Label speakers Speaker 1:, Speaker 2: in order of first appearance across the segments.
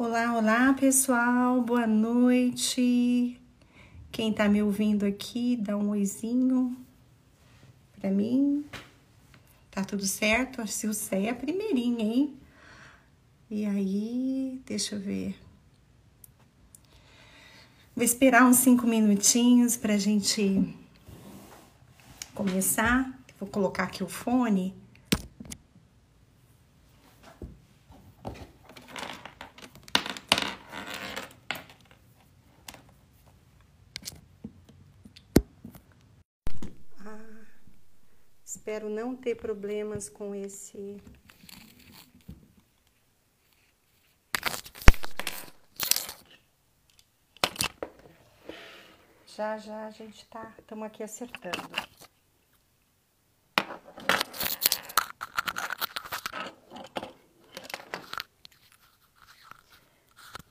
Speaker 1: Olá, olá pessoal, boa noite. Quem tá me ouvindo aqui, dá um oizinho pra mim. Tá tudo certo? A Silceia é a primeirinha, hein? E aí, deixa eu ver. Vou esperar uns cinco minutinhos pra gente começar. Vou colocar aqui o fone. Espero não ter problemas com esse. Já já a gente tá, estamos aqui acertando.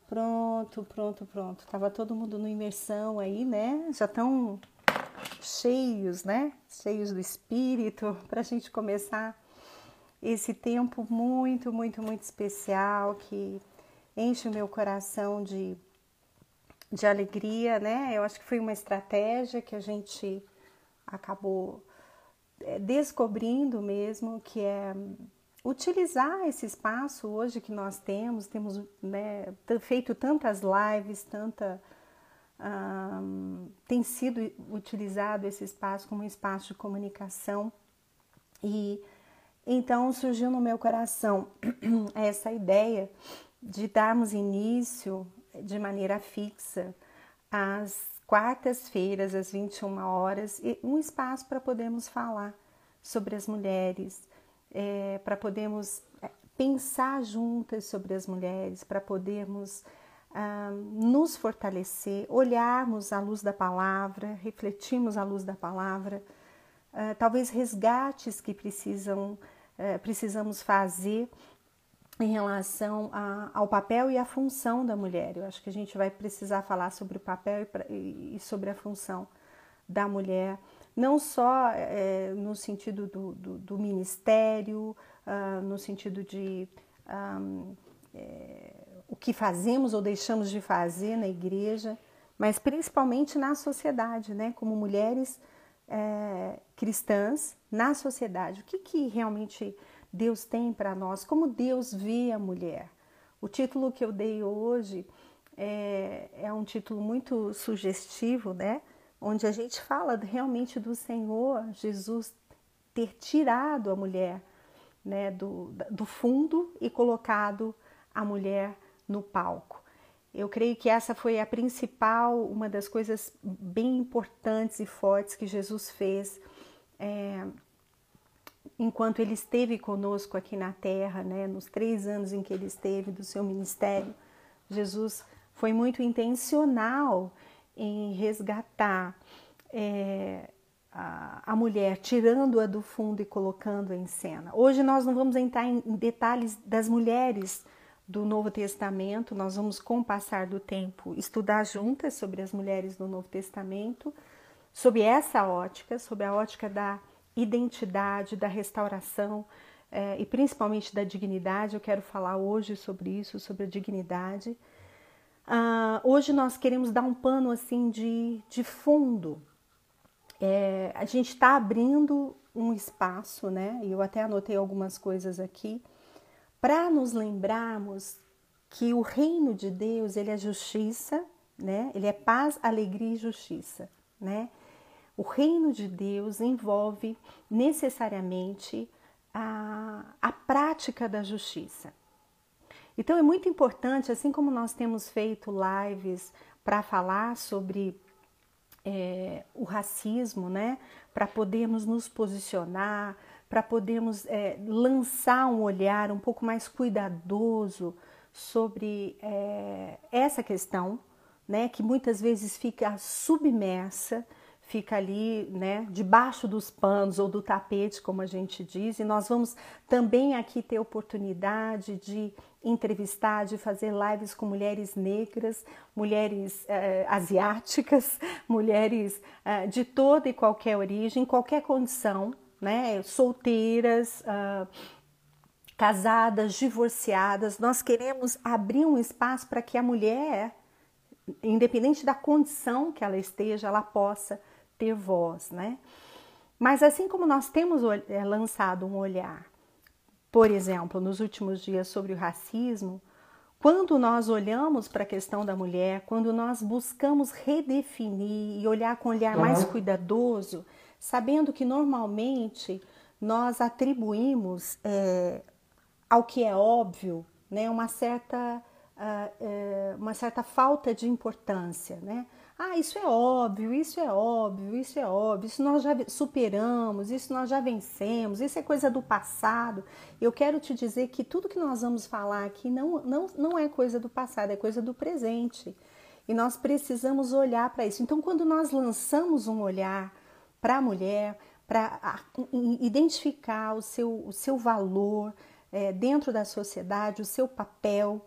Speaker 1: Pronto, pronto, pronto. Tava todo mundo no imersão aí, né? Já estão cheios, né? Cheios do espírito, para a gente começar esse tempo muito, muito, muito especial que enche o meu coração de, de alegria, né? Eu acho que foi uma estratégia que a gente acabou é, descobrindo mesmo, que é utilizar esse espaço hoje que nós temos, temos né, feito tantas lives, tanta tem sido utilizado esse espaço como um espaço de comunicação. E então surgiu no meu coração essa ideia de darmos início de maneira fixa às quartas-feiras, às 21 horas, um espaço para podermos falar sobre as mulheres, é, para podermos é, pensar juntas sobre as mulheres, para podermos nos fortalecer, olharmos à luz da palavra, refletirmos à luz da palavra, uh, talvez resgates que precisam, uh, precisamos fazer em relação a, ao papel e à função da mulher. Eu acho que a gente vai precisar falar sobre o papel e, e sobre a função da mulher, não só é, no sentido do, do, do ministério, uh, no sentido de um, é, o que fazemos ou deixamos de fazer na igreja, mas principalmente na sociedade, né? Como mulheres é, cristãs na sociedade. O que, que realmente Deus tem para nós? Como Deus vê a mulher? O título que eu dei hoje é, é um título muito sugestivo, né? Onde a gente fala realmente do Senhor Jesus ter tirado a mulher né, do, do fundo e colocado a mulher no palco. Eu creio que essa foi a principal, uma das coisas bem importantes e fortes que Jesus fez é, enquanto ele esteve conosco aqui na Terra, né, nos três anos em que ele esteve do seu ministério. Jesus foi muito intencional em resgatar é, a, a, mulher, tirando-a do fundo e colocando-a em cena. Hoje nós não vamos entrar em, detalhes das mulheres do Novo Testamento, nós vamos, com o passar do tempo, estudar juntas sobre as mulheres do Novo Testamento, sob essa ótica, sob a ótica da identidade, da restauração eh, e principalmente da dignidade. Eu quero falar hoje sobre isso, sobre a dignidade. Uh, hoje nós queremos dar um pano assim de, de fundo. É, a gente está abrindo um espaço, né? Eu até anotei algumas coisas aqui para nos lembrarmos que o reino de Deus ele é justiça, né? Ele é paz, alegria e justiça, né? O reino de Deus envolve necessariamente a, a prática da justiça. Então é muito importante, assim como nós temos feito lives para falar sobre é, o racismo, né? Para podermos nos posicionar, para podermos é, lançar um olhar um pouco mais cuidadoso sobre é, essa questão, né, que muitas vezes fica submersa, fica ali, né, debaixo dos panos ou do tapete, como a gente diz, e nós vamos também aqui ter oportunidade de entrevistar, de fazer lives com mulheres negras, mulheres eh, asiáticas, mulheres eh, de toda e qualquer origem, qualquer condição, né, solteiras, uh, casadas, divorciadas, nós queremos abrir um espaço para que a mulher, independente da condição que ela esteja, ela possa ter voz, né? Mas assim como nós temos é, lançado um olhar, por exemplo, nos últimos dias sobre o racismo, quando nós olhamos para a questão da mulher, quando nós buscamos redefinir e olhar com um olhar mais cuidadoso, sabendo que normalmente nós atribuímos é, ao que é óbvio né, uma, certa, uh, uma certa falta de importância. Né? Ah, isso é óbvio, isso é óbvio, isso é óbvio, isso nós já superamos, isso nós já vencemos, isso é coisa do passado. Eu quero te dizer que tudo que nós vamos falar aqui não, não, não é coisa do passado, é coisa do presente. E nós precisamos olhar para isso. Então, quando nós lançamos um olhar para a mulher, para identificar o seu, o seu valor é, dentro da sociedade, o seu papel,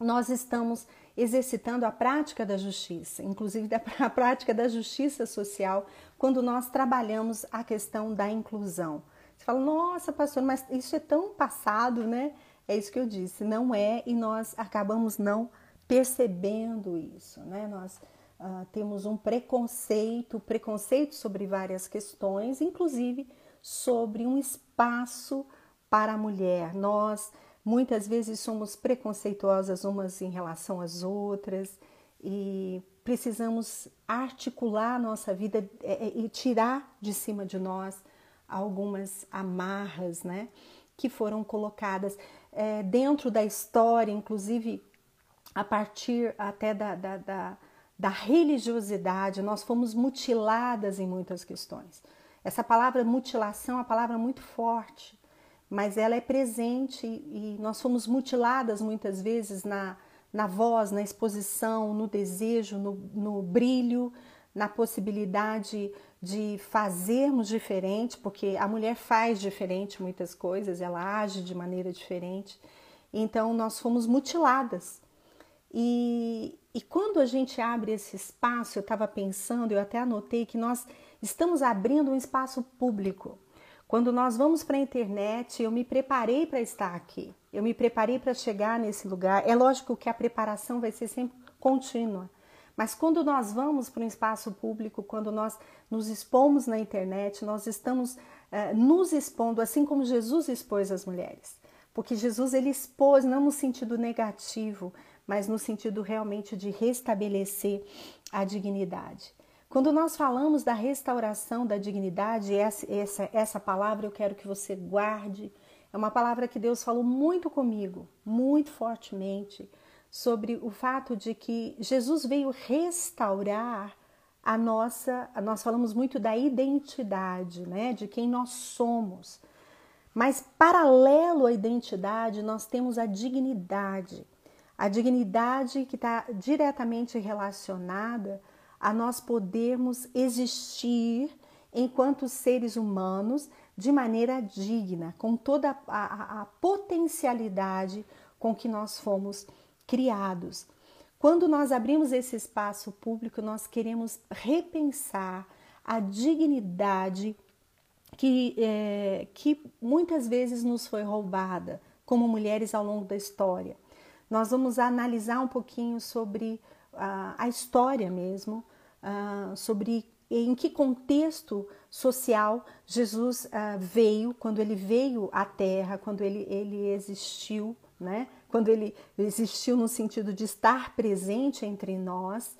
Speaker 1: nós estamos exercitando a prática da justiça, inclusive a prática da justiça social, quando nós trabalhamos a questão da inclusão. Você fala, nossa, pastor, mas isso é tão passado, né? É isso que eu disse, não é, e nós acabamos não percebendo isso, né? Nós uh, temos um preconceito, preconceito sobre várias questões, inclusive sobre um espaço para a mulher. Nós Muitas vezes somos preconceituosas umas em relação às outras e precisamos articular nossa vida é, é, e tirar de cima de nós algumas amarras, né, que foram colocadas é, dentro da história, inclusive a partir até da, da, da, da religiosidade, nós fomos mutiladas em muitas questões. Essa palavra mutilação é uma palavra muito forte mas ela é presente e nós fomos mutiladas muitas vezes na, na voz, na exposição, no desejo, no, no brilho, na possibilidade de fazermos diferente, porque a mulher faz diferente muitas coisas, ela age de maneira diferente. Então nós fomos mutiladas. E, e quando a gente abre esse espaço, eu estava pensando, eu até anotei que nós estamos abrindo um espaço público quando nós vamos para a internet, eu me preparei para estar aqui, eu me preparei para chegar nesse lugar. É lógico que a preparação vai ser sempre contínua, mas quando nós vamos para um espaço público, quando nós nos expomos na internet, nós estamos uh, nos expondo, assim como Jesus expôs as mulheres. Porque Jesus ele expôs não no sentido negativo, mas no sentido realmente de restabelecer a dignidade. Quando nós falamos da restauração da dignidade, essa, essa, essa palavra eu quero que você guarde. É uma palavra que Deus falou muito comigo, muito fortemente, sobre o fato de que Jesus veio restaurar a nossa. Nós falamos muito da identidade, né? De quem nós somos. Mas, paralelo à identidade, nós temos a dignidade. A dignidade que está diretamente relacionada a nós podermos existir enquanto seres humanos de maneira digna, com toda a, a, a potencialidade com que nós fomos criados. Quando nós abrimos esse espaço público, nós queremos repensar a dignidade que, é, que muitas vezes nos foi roubada como mulheres ao longo da história. Nós vamos analisar um pouquinho sobre a, a história mesmo, uh, sobre em que contexto social Jesus uh, veio, quando ele veio à Terra, quando ele, ele existiu, né? quando ele existiu no sentido de estar presente entre nós.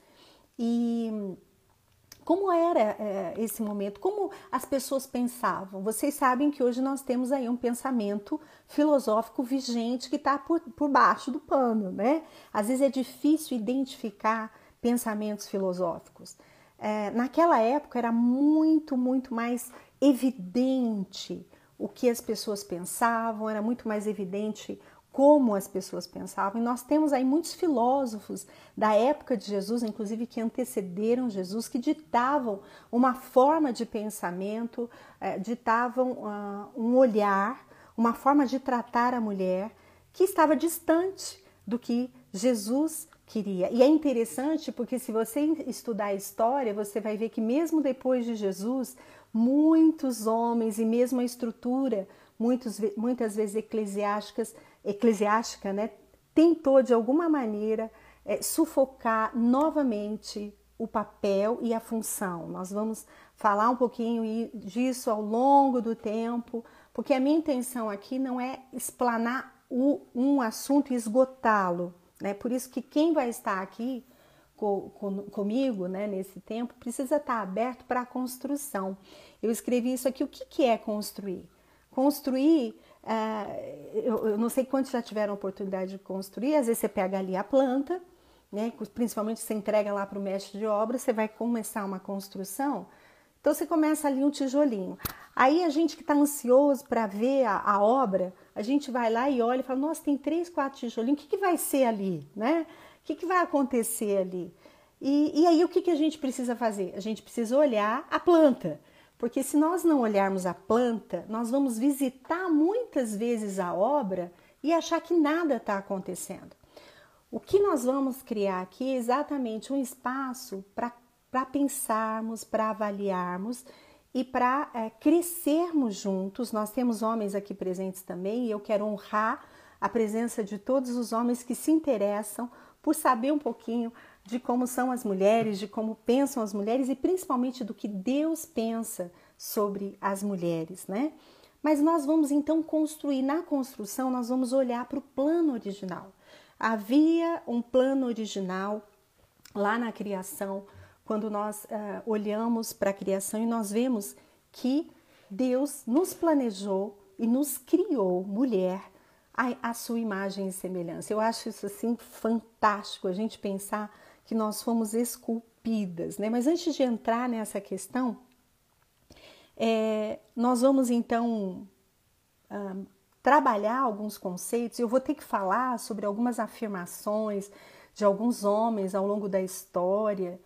Speaker 1: E como era é, esse momento? Como as pessoas pensavam? Vocês sabem que hoje nós temos aí um pensamento filosófico vigente que está por, por baixo do pano, né? Às vezes é difícil identificar pensamentos filosóficos. É, naquela época era muito, muito mais evidente o que as pessoas pensavam, era muito mais evidente como as pessoas pensavam. E nós temos aí muitos filósofos da época de Jesus, inclusive que antecederam Jesus, que ditavam uma forma de pensamento, é, ditavam uh, um olhar, uma forma de tratar a mulher que estava distante do que Jesus queria. E é interessante porque se você estudar a história, você vai ver que mesmo depois de Jesus, muitos homens e mesmo a estrutura muitos, muitas vezes eclesiásticas, eclesiástica, né, tentou de alguma maneira é, sufocar novamente o papel e a função. Nós vamos falar um pouquinho disso ao longo do tempo, porque a minha intenção aqui não é explanar o, um assunto e esgotá-lo. Né? Por isso que quem vai estar aqui com, com, comigo né, nesse tempo precisa estar aberto para a construção. Eu escrevi isso aqui. O que, que é construir? Construir, eu, eu, não sei quantos já tiveram a oportunidade de construir, às vezes você pega ali a planta, né, principalmente você entrega lá para o mestre de obra, você vai começar uma construção. Então você começa ali um tijolinho. Aí a gente que está ansioso para ver a, a, obra, a gente vai lá e olha e fala: Nossa, tem três, quatro tijolinhos, o que, que vai ser ali? Né? O que, que vai acontecer ali? E, e aí o que, que a gente precisa fazer? A gente precisa olhar a planta. Porque se nós não olharmos a planta, nós vamos visitar muitas vezes a obra e achar que nada está acontecendo. O que nós vamos criar aqui é exatamente um espaço para pensarmos, para avaliarmos e para é, crescermos juntos. Nós temos homens aqui presentes também e eu quero honrar a presença de todos os homens que se interessam por saber um pouquinho de como são as mulheres, de como pensam as mulheres e principalmente do que Deus pensa sobre as mulheres, né? Mas nós vamos então construir, na construção, nós vamos olhar para o plano original. Havia um plano original lá na criação, quando nós uh, olhamos para a criação e nós vemos que Deus nos planejou e nos criou mulher à, sua imagem e semelhança. Eu acho isso assim fantástico a gente pensar que nós fomos esculpidas, né? Mas antes de entrar nessa questão, é, nós vamos então um, trabalhar alguns conceitos. Eu vou ter que falar sobre algumas afirmações de alguns homens ao longo da história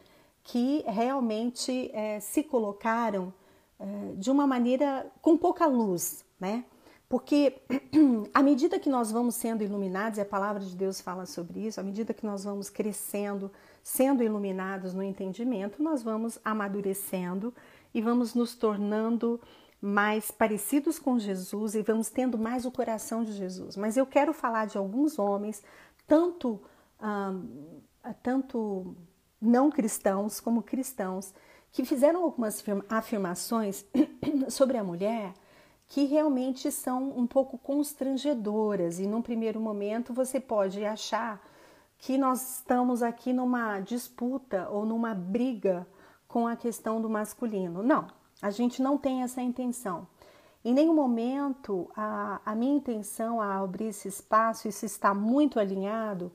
Speaker 1: que realmente é, se colocaram é, de uma maneira com pouca luz, né? Porque à medida que nós vamos sendo iluminados, e a palavra de Deus fala sobre isso, à medida que nós vamos crescendo, sendo iluminados no entendimento, nós vamos amadurecendo e vamos nos tornando mais parecidos com Jesus e vamos tendo mais o coração de Jesus. Mas eu quero falar de alguns homens, tanto, tanto não cristãos como cristãos, que fizeram algumas afirmações sobre a mulher que realmente são um pouco constrangedoras e num primeiro momento você pode achar que nós estamos aqui numa disputa ou numa briga com a questão do masculino. Não, a gente não tem essa intenção. Em nenhum momento a, a minha intenção a abrir esse espaço, isso está muito alinhado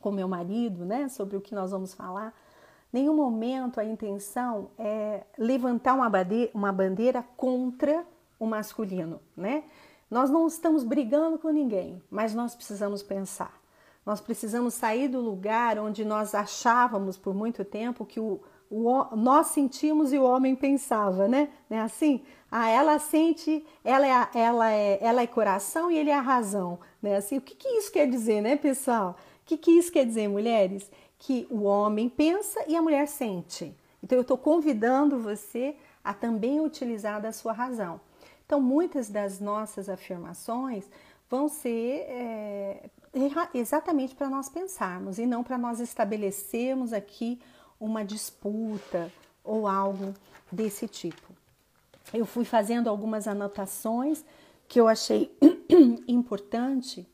Speaker 1: com meu marido, né, sobre o que nós vamos falar. Nenhum momento a intenção é levantar uma bandeira, uma bandeira contra o masculino, né? Nós não estamos brigando com ninguém, mas nós precisamos pensar. Nós precisamos sair do lugar onde nós achávamos por muito tempo que o, o, nós sentimos e o homem pensava, né? É assim? Ah, ela sente, ela é, ela é, ela é coração e ele é a razão, né? Assim, o que, que isso quer dizer, né, pessoal? O que, que isso quer dizer, mulheres? Que o homem pensa e a mulher sente. Então, eu estou convidando você a também utilizar da sua razão. Então, muitas das nossas afirmações vão ser é, exatamente para nós pensarmos e não para nós estabelecermos aqui uma disputa ou algo desse tipo. Eu fui fazendo algumas anotações que eu achei importante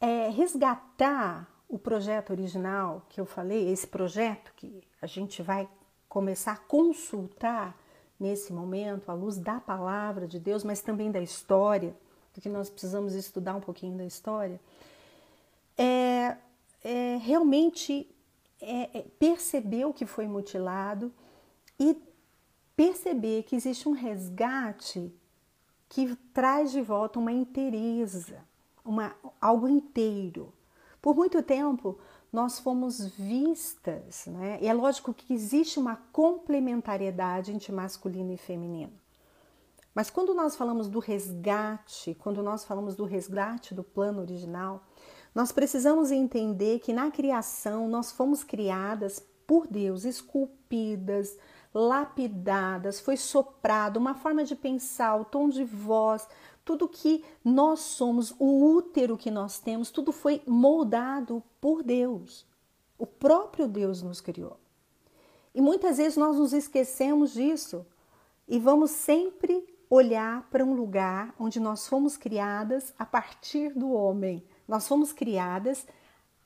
Speaker 1: é, resgatar o projeto original que eu falei, esse projeto que a gente vai começar a consultar nesse momento, à luz da palavra de Deus, mas também da história, porque nós precisamos estudar um pouquinho da história, é, é realmente é, é perceber o que foi mutilado e perceber que existe um resgate que traz de volta uma inteireza, uma, algo inteiro. Por muito tempo, nós fomos vistas, né? E é lógico que existe uma complementariedade entre masculino e feminino. Mas quando nós falamos do resgate, quando nós falamos do resgate do plano original, nós precisamos entender que na criação nós fomos criadas por Deus, esculpidas, lapidadas, foi soprado uma forma de pensar, o tom de voz, tudo que nós somos, o útero que nós temos, tudo foi moldado por Deus. O próprio Deus nos criou. E muitas vezes nós nos esquecemos disso e vamos sempre olhar para um lugar onde nós fomos criadas a partir do homem. Nós fomos criadas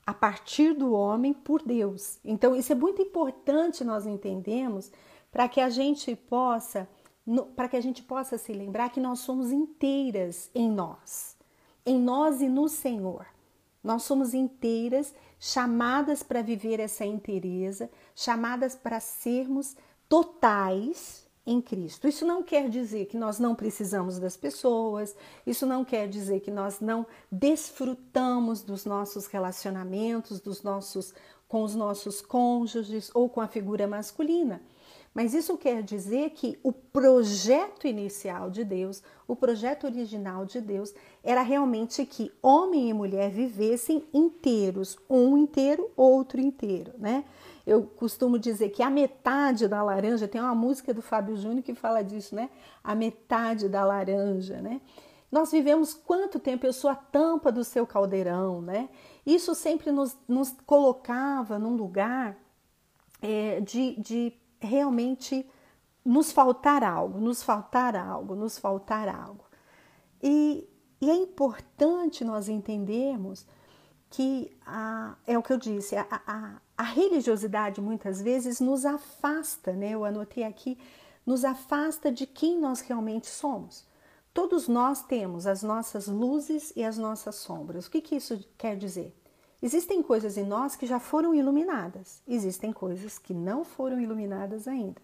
Speaker 1: a partir do homem por Deus. Então, isso é muito importante nós entendemos para que a gente possa para que a gente possa se lembrar que nós somos inteiras em nós, em nós e no Senhor. Nós somos inteiras, chamadas para viver essa inteireza, chamadas para sermos totais em Cristo. Isso não quer dizer que nós não precisamos das pessoas, isso não quer dizer que nós não desfrutamos dos nossos relacionamentos, dos nossos com os nossos cônjuges ou com a figura masculina. Mas isso quer dizer que o projeto inicial de Deus, o projeto original de Deus, era realmente que homem e mulher vivessem inteiros, um inteiro, outro inteiro, né? Eu costumo dizer que a metade da laranja, tem uma música do Fábio Júnior que fala disso, né? A metade da laranja, né? Nós vivemos quanto tempo? Eu sou a tampa do seu caldeirão, né? Isso sempre nos, nos colocava num lugar é, de, de realmente nos faltar algo, nos faltar algo, nos faltar algo. E, e é importante nós entendermos que a, é o que eu disse, a, a, a religiosidade muitas vezes nos afasta, né? Eu anotei aqui, nos afasta de quem nós realmente somos. Todos nós temos as nossas luzes e as nossas sombras. O que, que isso quer dizer? Existem coisas em nós que já foram iluminadas, existem coisas que não foram iluminadas ainda.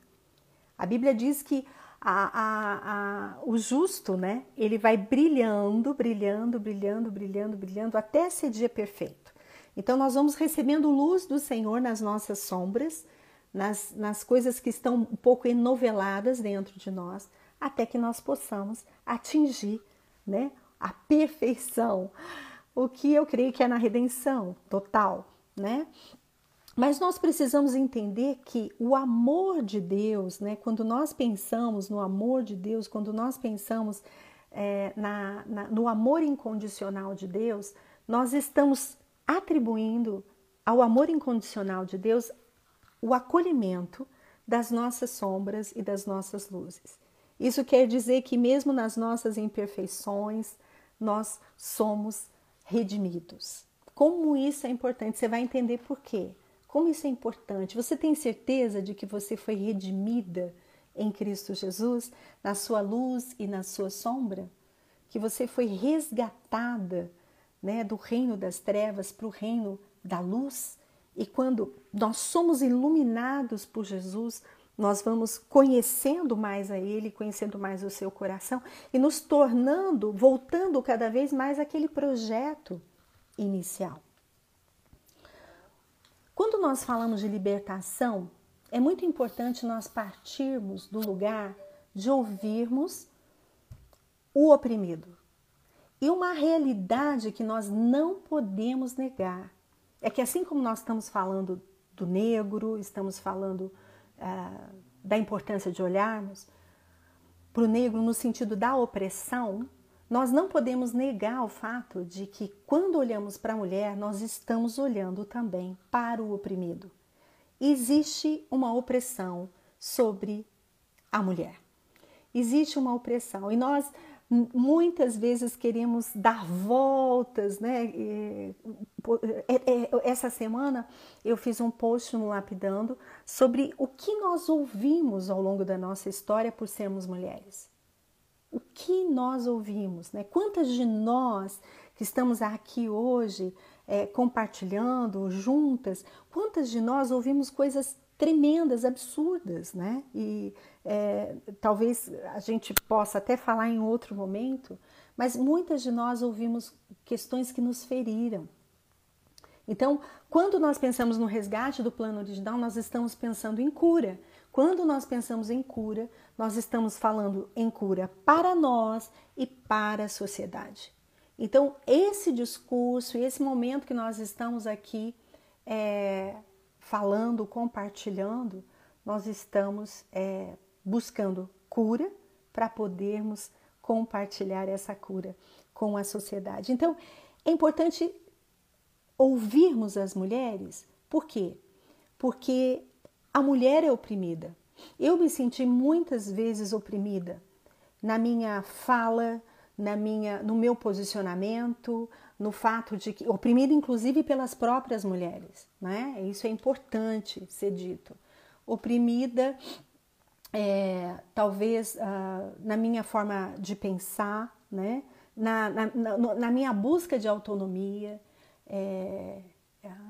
Speaker 1: A Bíblia diz que a, a, a, o justo, né? Ele vai brilhando, brilhando, brilhando, brilhando, brilhando até ser dia perfeito. Então, nós vamos recebendo luz do Senhor nas nossas sombras, nas, nas coisas que estão um pouco enoveladas dentro de nós, até que nós possamos atingir né, a perfeição, o que eu creio que é na redenção total, né? Mas nós precisamos entender que o amor de Deus, né, quando nós pensamos no amor de Deus, quando nós pensamos é, na, na, no amor incondicional de Deus, nós estamos atribuindo ao amor incondicional de Deus o acolhimento das nossas sombras e das nossas luzes. Isso quer dizer que, mesmo nas nossas imperfeições, nós somos redimidos. Como isso é importante? Você vai entender por quê. Como isso é importante? Você tem certeza de que você foi redimida em Cristo Jesus, na sua luz e na sua sombra? Que você foi resgatada né, do reino das trevas para o reino da luz? E quando nós somos iluminados por Jesus, nós vamos conhecendo mais a Ele, conhecendo mais o seu coração e nos tornando, voltando cada vez mais aquele projeto inicial. Quando nós falamos de libertação, é muito importante nós partirmos do lugar de ouvirmos o oprimido. E uma realidade que nós não podemos negar é que, assim como nós estamos falando do negro, estamos falando uh, da importância de olharmos para o negro no sentido da opressão, nós não podemos negar o fato de que quando olhamos para a mulher, nós estamos olhando também para o oprimido. Existe uma opressão sobre a mulher. Existe uma opressão e nós muitas vezes queremos dar voltas, né? É, é, essa semana eu fiz um post no Lapidando sobre o que nós ouvimos ao longo da nossa história por sermos mulheres o que nós ouvimos, né? Quantas de nós que estamos aqui hoje é, compartilhando juntas, quantas de nós ouvimos coisas tremendas, absurdas, né? E é, talvez a gente possa até falar em outro momento, mas muitas de nós ouvimos questões que nos feriram. Então, quando nós pensamos no resgate do plano original, nós estamos pensando em cura. Quando nós pensamos em cura, nós estamos falando em cura para nós e para a sociedade. Então, esse discurso e esse momento que nós estamos aqui é, falando, compartilhando, nós estamos é, buscando cura para podermos compartilhar essa cura com a sociedade. Então, é importante ouvirmos as mulheres, por quê? Porque a mulher é oprimida. Eu me senti muitas vezes oprimida na minha fala, na minha, no meu posicionamento, no fato de que oprimida inclusive pelas próprias mulheres, né? Isso é importante ser dito. Oprimida, é, talvez uh, na minha forma de pensar, né? Na, na, na, na minha busca de autonomia, é,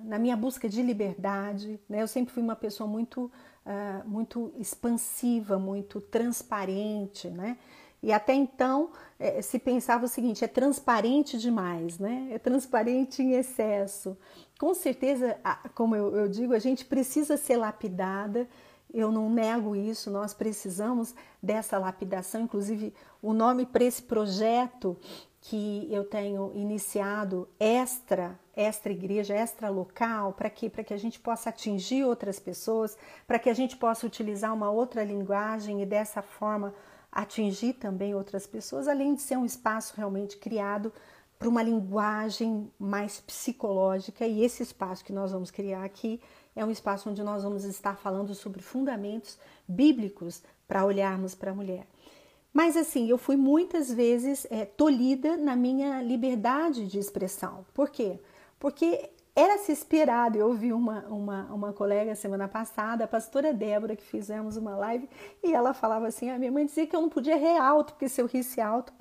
Speaker 1: na minha busca de liberdade. Né? Eu sempre fui uma pessoa muito, uh, muito expansiva, muito transparente, né? E até então é, se pensava o seguinte: é transparente demais, né? É transparente em excesso. Com certeza, como eu, eu digo, a gente precisa ser lapidada. Eu não nego isso, nós precisamos dessa lapidação. Inclusive, o nome para esse projeto que eu tenho iniciado extra, extra igreja, extra local, para que para que a gente possa atingir outras pessoas, para que a gente possa utilizar uma outra linguagem e dessa forma atingir também outras pessoas, além de ser um espaço realmente criado para uma linguagem mais psicológica. E esse espaço que nós vamos criar aqui é um espaço onde nós vamos estar falando sobre fundamentos bíblicos para olharmos para a mulher. Mas assim, eu fui muitas vezes é, tolhida na minha liberdade de expressão. Por quê? Porque era se esperado, eu ouvi uma, uma, uma colega semana passada, a pastora Débora, que fizemos uma live, e ela falava assim: a minha mãe dizia que eu não podia rir alto, porque se eu risse alto,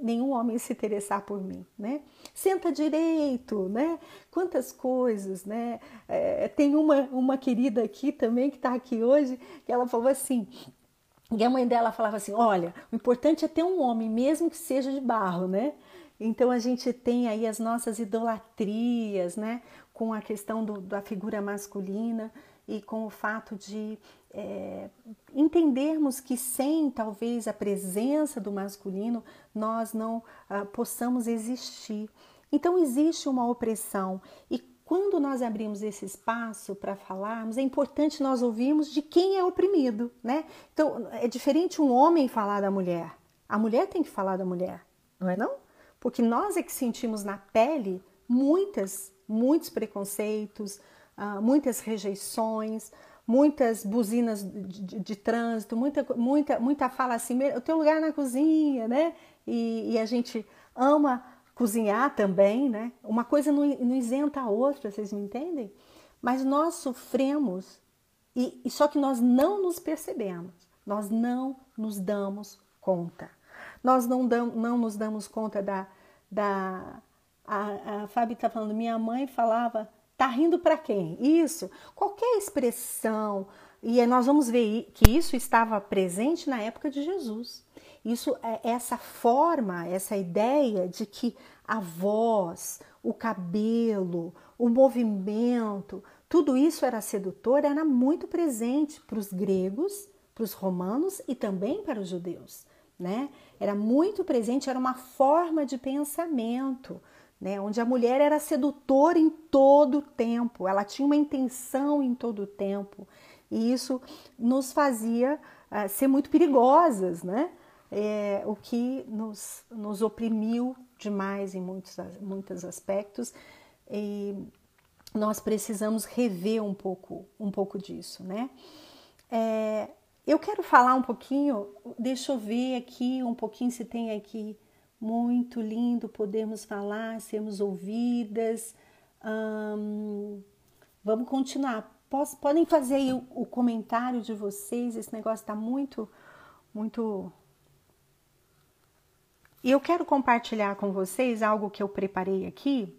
Speaker 1: nenhum homem se interessar por mim, né? Senta direito, né? Quantas coisas, né? É, tem uma, uma querida aqui também, que está aqui hoje, que ela falou assim, e a mãe dela falava assim: olha, o importante é ter um homem, mesmo que seja de barro, né? Então a gente tem aí as nossas idolatrias, né? Com a questão do, da figura masculina e com o fato de é, entendermos que sem talvez a presença do masculino nós não ah, possamos existir. Então existe uma opressão e quando nós abrimos esse espaço para falarmos, é importante nós ouvirmos de quem é oprimido, né? Então é diferente um homem falar da mulher. A mulher tem que falar da mulher, não é não? Porque nós é que sentimos na pele muitas, muitos preconceitos, uh, muitas rejeições, muitas buzinas de, de, de, trânsito, muita, muita, muita fala assim, o teu lugar na cozinha, né? E, e, a gente ama cozinhar também, né? Uma coisa não, não isenta a outra, vocês me entendem? Mas nós sofremos, e, e só que nós não nos percebemos, nós não nos damos conta. Nós não, dam, não nos damos conta da. Da a, a Fábio está falando, minha mãe falava, tá rindo para quem? Isso, qualquer expressão, e nós vamos ver que isso estava presente na época de Jesus. Isso é essa forma, essa ideia de que a voz, o cabelo, o movimento, tudo isso era sedutor, era muito presente para os gregos, para os romanos e também para os judeus né? Era muito presente, era uma forma de pensamento, né? Onde a mulher era sedutora em todo o tempo, ela tinha uma intenção em todo o tempo, e isso nos fazia uh, ser muito perigosas, né? É, o que nos, nos oprimiu demais em muitos, muitos aspectos e nós precisamos rever um pouco, um pouco disso, né? É, eu quero falar um pouquinho, deixa eu ver aqui um pouquinho se tem aqui. Muito lindo podermos falar, sermos ouvidas. Vamos continuar. Posso, podem fazer aí o, o, comentário de vocês. Esse negócio está muito, muito. E eu quero compartilhar com vocês algo que eu preparei aqui.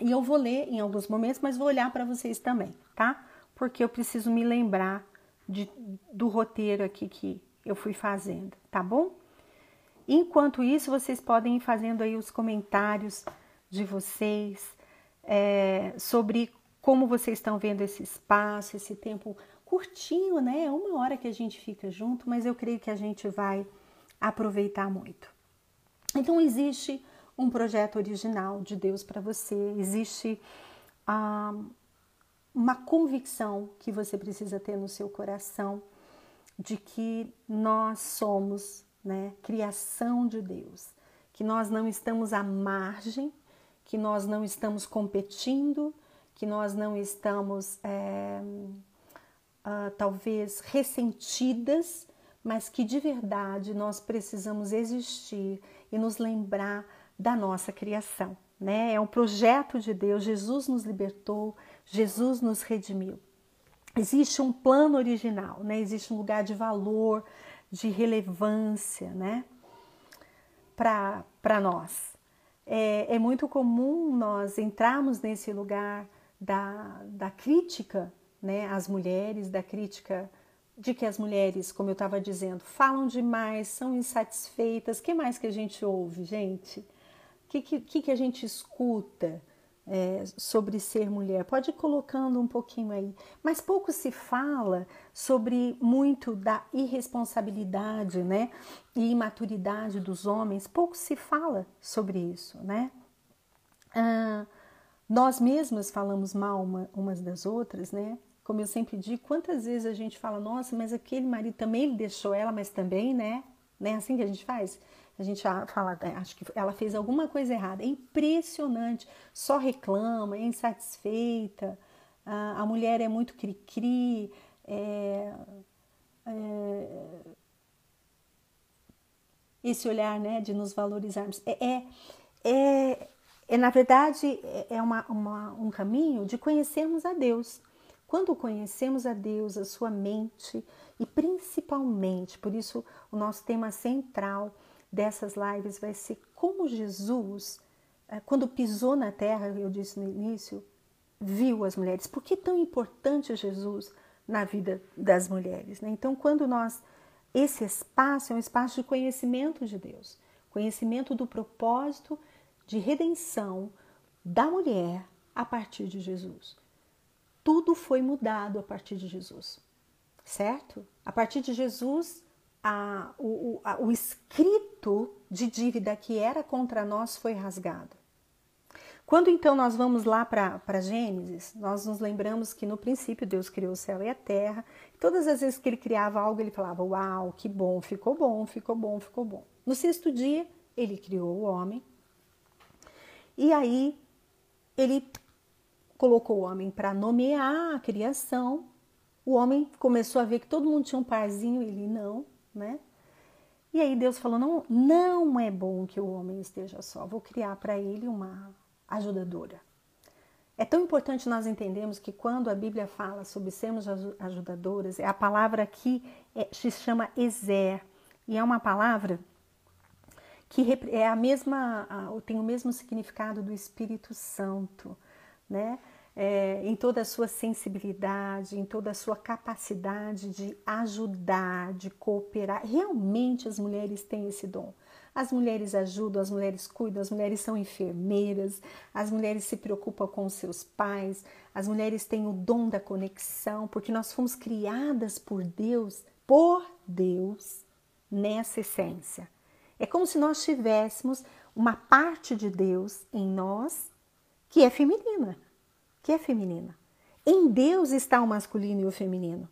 Speaker 1: E eu vou ler em alguns momentos, mas vou olhar para vocês também, tá? Porque eu preciso me lembrar de, do roteiro aqui que eu fui fazendo, tá bom? Enquanto isso, vocês podem ir fazendo aí os comentários de vocês é, sobre como vocês estão vendo esse espaço, esse tempo curtinho, né? É uma hora que a gente fica junto, mas eu creio que a gente vai aproveitar muito. Então, existe um projeto original de Deus para você, existe ah, uma convicção que você precisa ter no seu coração de que nós somos né? Criação de Deus. Que nós não estamos à margem, que nós não estamos competindo, que nós não estamos é, uh, talvez ressentidas, mas que de verdade nós precisamos existir e nos lembrar da nossa criação. Né? É um projeto de Deus, Jesus nos libertou, Jesus nos redimiu. Existe um plano original, né? existe um lugar de valor, de relevância né? para nós. É, é muito comum nós entrarmos nesse lugar da, da crítica né, às mulheres, da crítica de que as mulheres, como eu estava dizendo, falam demais, são insatisfeitas. Que mais que a gente ouve, gente? O que, que, que a gente escuta é, sobre ser mulher? Pode ir colocando um pouquinho aí. Mas pouco se fala sobre muito da irresponsabilidade né, e imaturidade dos homens. Pouco se fala sobre isso, né? Ah, nós mesmas falamos mal uma, umas das outras, né? Como eu sempre digo, quantas vezes a gente fala, nossa, mas aquele marido também ele deixou ela, mas também, né? Não é assim que a gente faz? A gente fala, é, acho que ela fez alguma coisa errada. É impressionante, só reclama, é insatisfeita, a, a mulher é muito cri-cri, é, é, esse olhar né, de nos valorizarmos. É, é, é, é na verdade, é, é uma, uma, um caminho de conhecermos a Deus. Quando conhecemos a Deus, a sua mente e principalmente, por isso o nosso tema central dessas lives vai ser como Jesus, eh, quando pisou na terra, eu disse no início, viu as mulheres. Por que tão importante Jesus na vida das mulheres? Né? Então, quando nós. Esse espaço é um espaço de conhecimento de Deus, conhecimento do propósito de redenção da mulher a partir de Jesus tudo foi mudado a partir de Jesus, certo? A partir de Jesus, a, o, a, o escrito de dívida que era contra nós foi rasgado. Quando então nós vamos lá para Gênesis, nós nos lembramos que no princípio Deus criou o céu e a terra. E todas as vezes que ele criava algo, ele falava: Uau, que bom, ficou bom, ficou bom, ficou bom. No sexto dia, ele criou o homem. E aí ele colocou o homem para nomear a criação. O homem começou a ver que todo mundo tinha um parzinho, ele não, né? E aí Deus falou: não, não é bom que o homem esteja só, vou criar para ele uma ajudadora. É tão importante nós entendermos que quando a Bíblia fala sobre sermos ajudadoras, é a palavra aqui é, se chama Ezer, e é uma palavra que é a mesma, tem o mesmo significado do Espírito Santo né? É, em toda a sua sensibilidade, em toda a sua capacidade de ajudar, de cooperar. Realmente as mulheres têm esse dom. As mulheres ajudam, as mulheres cuidam, as mulheres são enfermeiras, as mulheres se preocupam com seus pais, as mulheres têm o dom da conexão, porque nós fomos criadas por Deus, por Deus, nessa essência. É como se nós tivéssemos uma parte de Deus em nós que é feminina, que é feminina. Em Deus está o masculino e o feminino.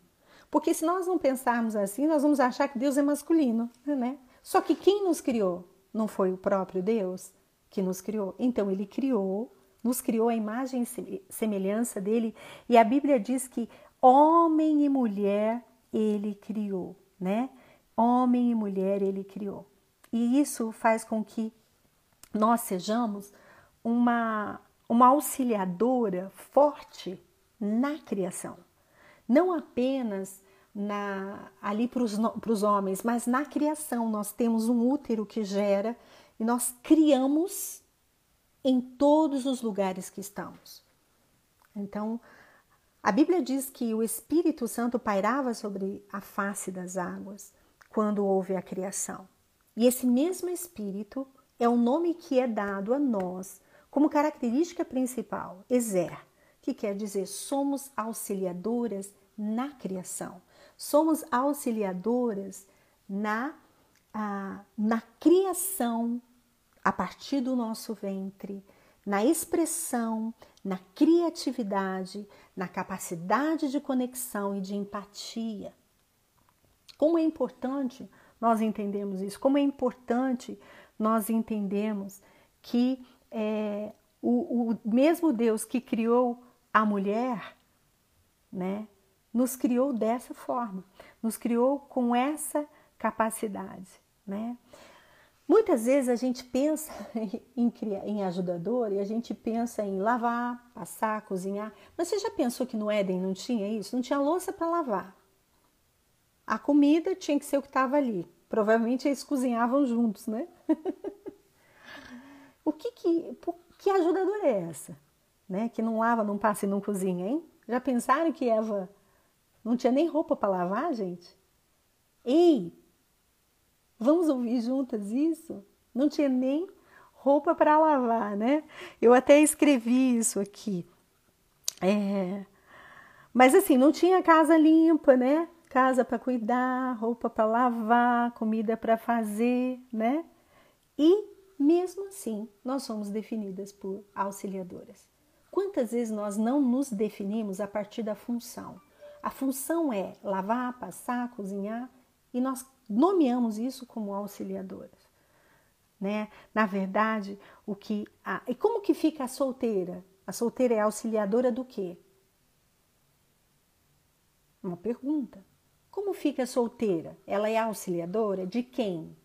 Speaker 1: Porque se nós não pensarmos assim, nós vamos achar que Deus é masculino, né? Só que quem nos criou? Não foi o próprio Deus que nos criou? Então ele criou, nos criou a imagem e semelhança dele, e a Bíblia diz que homem e mulher ele criou, né? Homem e mulher ele criou. E isso faz com que nós sejamos uma uma auxiliadora forte na criação. Não apenas na, ali para os homens, mas na criação. Nós temos um útero que gera e nós criamos em todos os lugares que estamos. Então, a Bíblia diz que o Espírito Santo pairava sobre a face das águas quando houve a criação. E esse mesmo Espírito é o nome que é dado a nós como característica principal, Ezer, que quer dizer somos auxiliadoras na criação, somos auxiliadoras na, ah, na criação a partir do nosso ventre, na expressão, na criatividade, na capacidade de conexão e de empatia. Como é importante nós entendemos isso, como é importante nós entendemos que é, o, o mesmo Deus que criou a mulher, né, nos criou dessa forma, nos criou com essa capacidade, né? Muitas vezes a gente pensa em, em ajudador e a gente pensa em lavar, passar, cozinhar. Mas você já pensou que no Éden não tinha isso? Não tinha louça para lavar. A comida tinha que ser o que estava ali. Provavelmente eles cozinhavam juntos, né? o que que, que ajudadora é essa? Né? Que não lava, não passa e não cozinha, hein? Já pensaram que Eva não tinha nem roupa para lavar, gente? Ei, Vamos ouvir juntas isso? Não tinha nem roupa para lavar, né? Eu até escrevi isso aqui. É... Mas assim, não tinha casa limpa, né? Casa para cuidar, roupa para lavar, comida para fazer, né? E mesmo assim, nós somos definidas por auxiliadoras. Quantas vezes nós não nos definimos a partir da função? A função é lavar, passar, cozinhar e nós nomeamos isso como auxiliadoras. Né? Na verdade, o que a, e como que fica a solteira? A solteira é auxiliadora do quê? Uma pergunta. Como fica a solteira? Ela é auxiliadora de quem?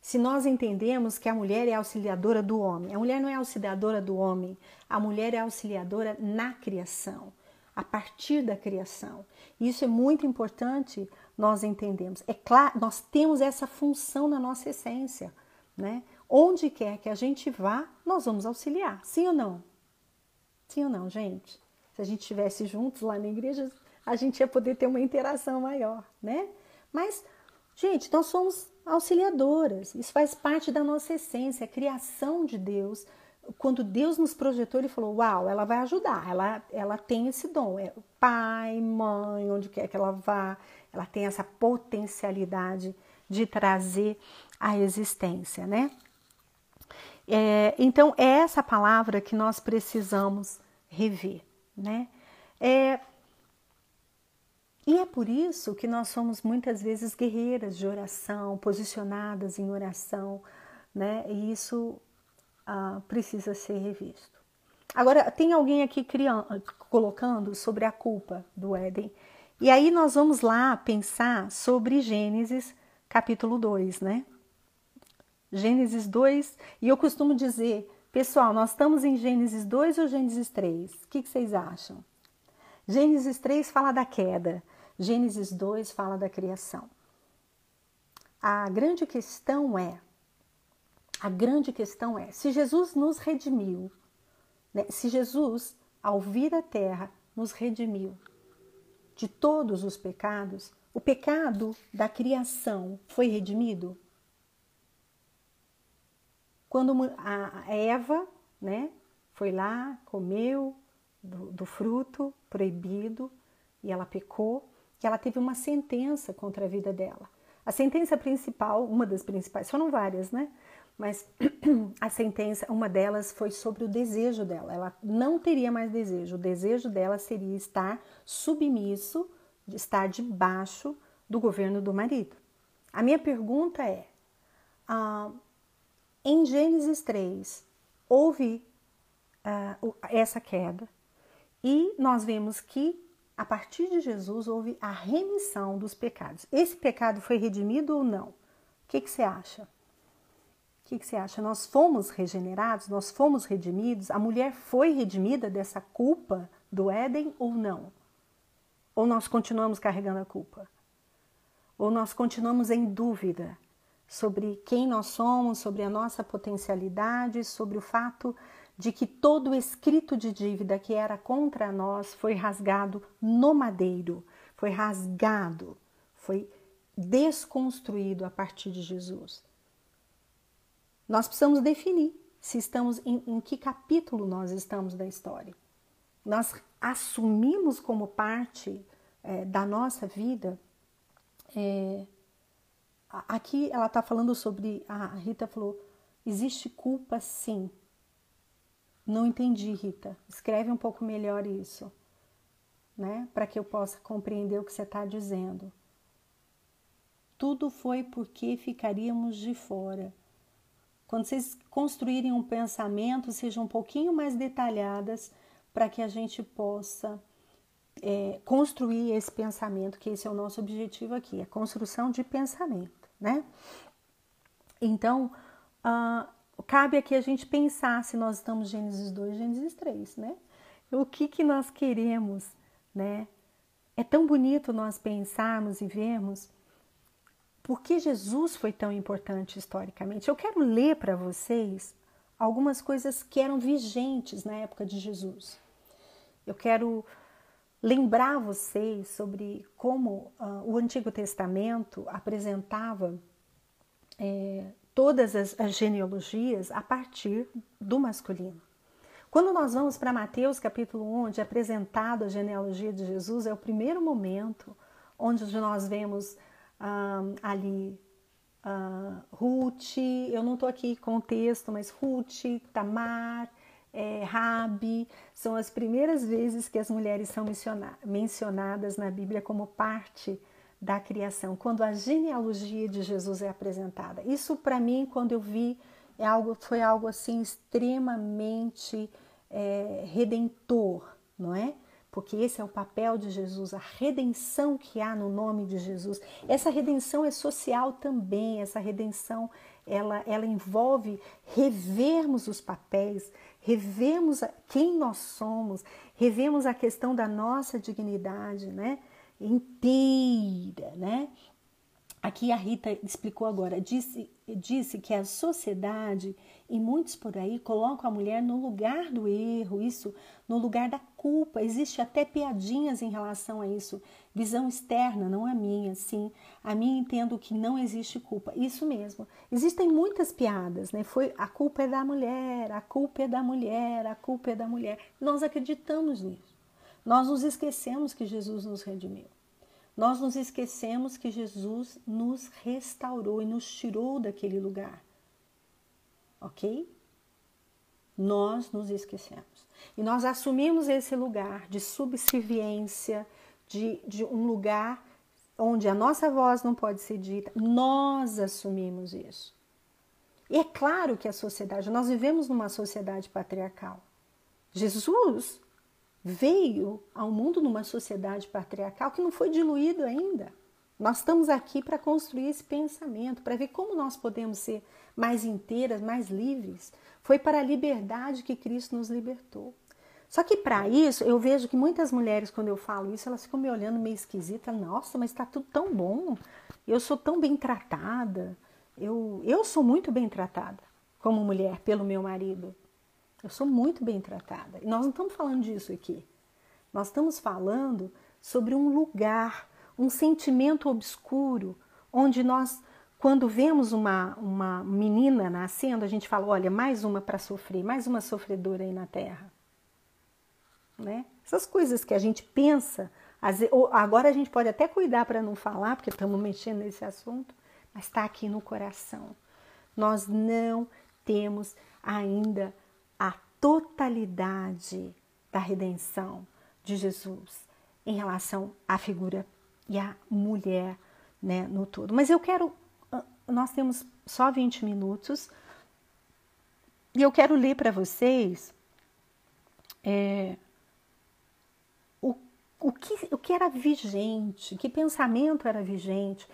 Speaker 1: Se nós entendemos que a mulher é auxiliadora do homem, a mulher não é auxiliadora do homem, a mulher é auxiliadora na criação, a partir da criação. Isso é muito importante nós entendemos. É claro, nós temos essa função na nossa essência, né? Onde quer que a gente vá, nós vamos auxiliar. Sim ou não? Sim ou não, gente? Se a gente estivesse juntos lá na igreja, a gente ia poder ter uma interação maior, né? Mas, gente, nós somos auxiliadoras. Isso faz parte da nossa essência, a criação de Deus. Quando Deus nos projetou, Ele falou: Uau, ela vai ajudar, ela, ela tem esse dom. É pai, mãe, onde quer que ela vá, ela tem essa potencialidade de trazer a existência, né? É, então, é essa palavra que nós precisamos rever, né? É, e é por isso que nós somos muitas vezes guerreiras de oração, posicionadas em oração, né? E isso ah, precisa ser revisto. Agora, tem alguém aqui criando, colocando sobre a culpa do Éden. E aí nós vamos lá pensar sobre Gênesis capítulo 2, né? Gênesis 2, e eu costumo dizer, pessoal, nós estamos em Gênesis 2 ou Gênesis 3? O que, que vocês acham? Gênesis 3 fala da queda, Gênesis 2 fala da criação. A grande questão é, a grande questão é, se Jesus nos redimiu, né, se Jesus, ao vir à terra, nos redimiu, de todos os pecados, o pecado da criação foi redimido? Quando a Eva, né, foi lá, comeu do, do fruto proibido e ela pecou, e ela teve uma sentença contra a vida dela. A sentença principal, uma das principais, foram várias, né? Mas a sentença, uma delas foi sobre o desejo dela. Ela não teria mais desejo. O desejo dela seria estar submisso, estar debaixo do governo do marido. A minha pergunta é: ah, em Gênesis 3, houve ah, essa queda e nós vemos que a partir de Jesus houve a remissão dos pecados. Esse pecado foi redimido ou não? O que, que você acha? O que, que você acha? Nós fomos regenerados, nós fomos redimidos, a mulher foi redimida dessa culpa do Éden ou não? Ou nós continuamos carregando a culpa? Ou nós continuamos em dúvida sobre quem nós somos, sobre a nossa potencialidade, sobre o fato de que todo escrito de dívida que era contra nós foi rasgado no madeiro, foi rasgado, foi desconstruído a partir de Jesus. Nós precisamos definir se estamos em, em que capítulo nós estamos da história. Nós assumimos como parte é, da nossa vida. É, aqui ela está falando sobre. A Rita falou: existe culpa sim. Não entendi, Rita. Escreve um pouco melhor isso, né? Para que eu possa compreender o que você está dizendo. tudo foi porque ficaríamos de fora. Quando vocês construírem um pensamento, sejam um pouquinho mais detalhadas para que a gente possa é, construir esse pensamento, que esse é o nosso objetivo aqui, a construção de pensamento, né? Então, uh, cabe aqui a gente pensar se nós estamos Gênesis 2, Gênesis 3, né? O que que nós queremos, né? É tão bonito nós pensarmos e vermos por que Jesus foi tão importante historicamente. Eu quero ler para vocês algumas coisas que eram vigentes na época de Jesus. Eu quero lembrar vocês sobre como uh, o Antigo Testamento apresentava é, todas as, as genealogias a partir do masculino. Quando nós vamos para Mateus capítulo 1, onde é apresentado a genealogia de Jesus, é o primeiro momento onde nós vemos ali Ruth, eu não estou aqui com o texto, mas Ruth, Tamar, é, Rabi, são as primeiras vezes que as mulheres são mencionadas na Bíblia como parte da criação, quando a genealogia de Jesus é apresentada. Isso para mim, quando eu vi, é algo, foi algo assim extremamente é, redentor, não é? Porque esse é o papel de Jesus, a redenção que há no nome de Jesus. Essa redenção é social também, essa redenção ela, ela envolve revermos os papéis, revemos quem nós somos, revemos a questão da nossa dignidade, né? Inteira, né? Aqui a Rita explicou agora, disse, disse que a sociedade e muitos por aí colocam a mulher no lugar do erro, isso, no lugar da culpa. Existe até piadinhas em relação a isso. Visão externa, não a minha, sim. A minha entendo que não existe culpa. Isso mesmo. Existem muitas piadas, né? Foi a culpa é da mulher, a culpa é da mulher, a culpa é da mulher. Nós acreditamos nisso. Nós nos esquecemos que Jesus nos redimiu. Nós nos esquecemos que Jesus nos restaurou e nos tirou daquele lugar. Ok? Nós nos esquecemos. E nós assumimos esse lugar de subserviência, de, de um lugar onde a nossa voz não pode ser dita. Nós assumimos isso. E é claro que a sociedade, nós vivemos numa sociedade patriarcal. Jesus veio ao mundo numa sociedade patriarcal que não foi diluído ainda. Nós estamos aqui para construir esse pensamento, para ver como nós podemos ser mais inteiras, mais livres. Foi para a liberdade que Cristo nos libertou. Só que para isso, eu vejo que muitas mulheres, quando eu falo isso, elas ficam me olhando meio esquisita. Nossa, mas está tudo tão bom. Eu sou tão bem tratada. Eu, eu sou muito bem tratada como mulher pelo meu marido. Eu sou muito bem tratada. E nós não estamos falando disso aqui. Nós estamos falando sobre um lugar, um sentimento obscuro, onde nós, quando vemos uma, uma menina nascendo, a gente fala: olha, mais uma para sofrer, mais uma sofredora aí na terra. Né? Essas coisas que a gente pensa, agora a gente pode até cuidar para não falar, porque estamos mexendo nesse assunto, mas está aqui no coração. Nós não temos ainda totalidade da redenção de Jesus em relação à figura e à mulher né, no todo. Mas eu quero, ah, nós temos só 20 minutos e eu quero ler para vocês é, o, o, que, o que era vigente, que pensamento era vigente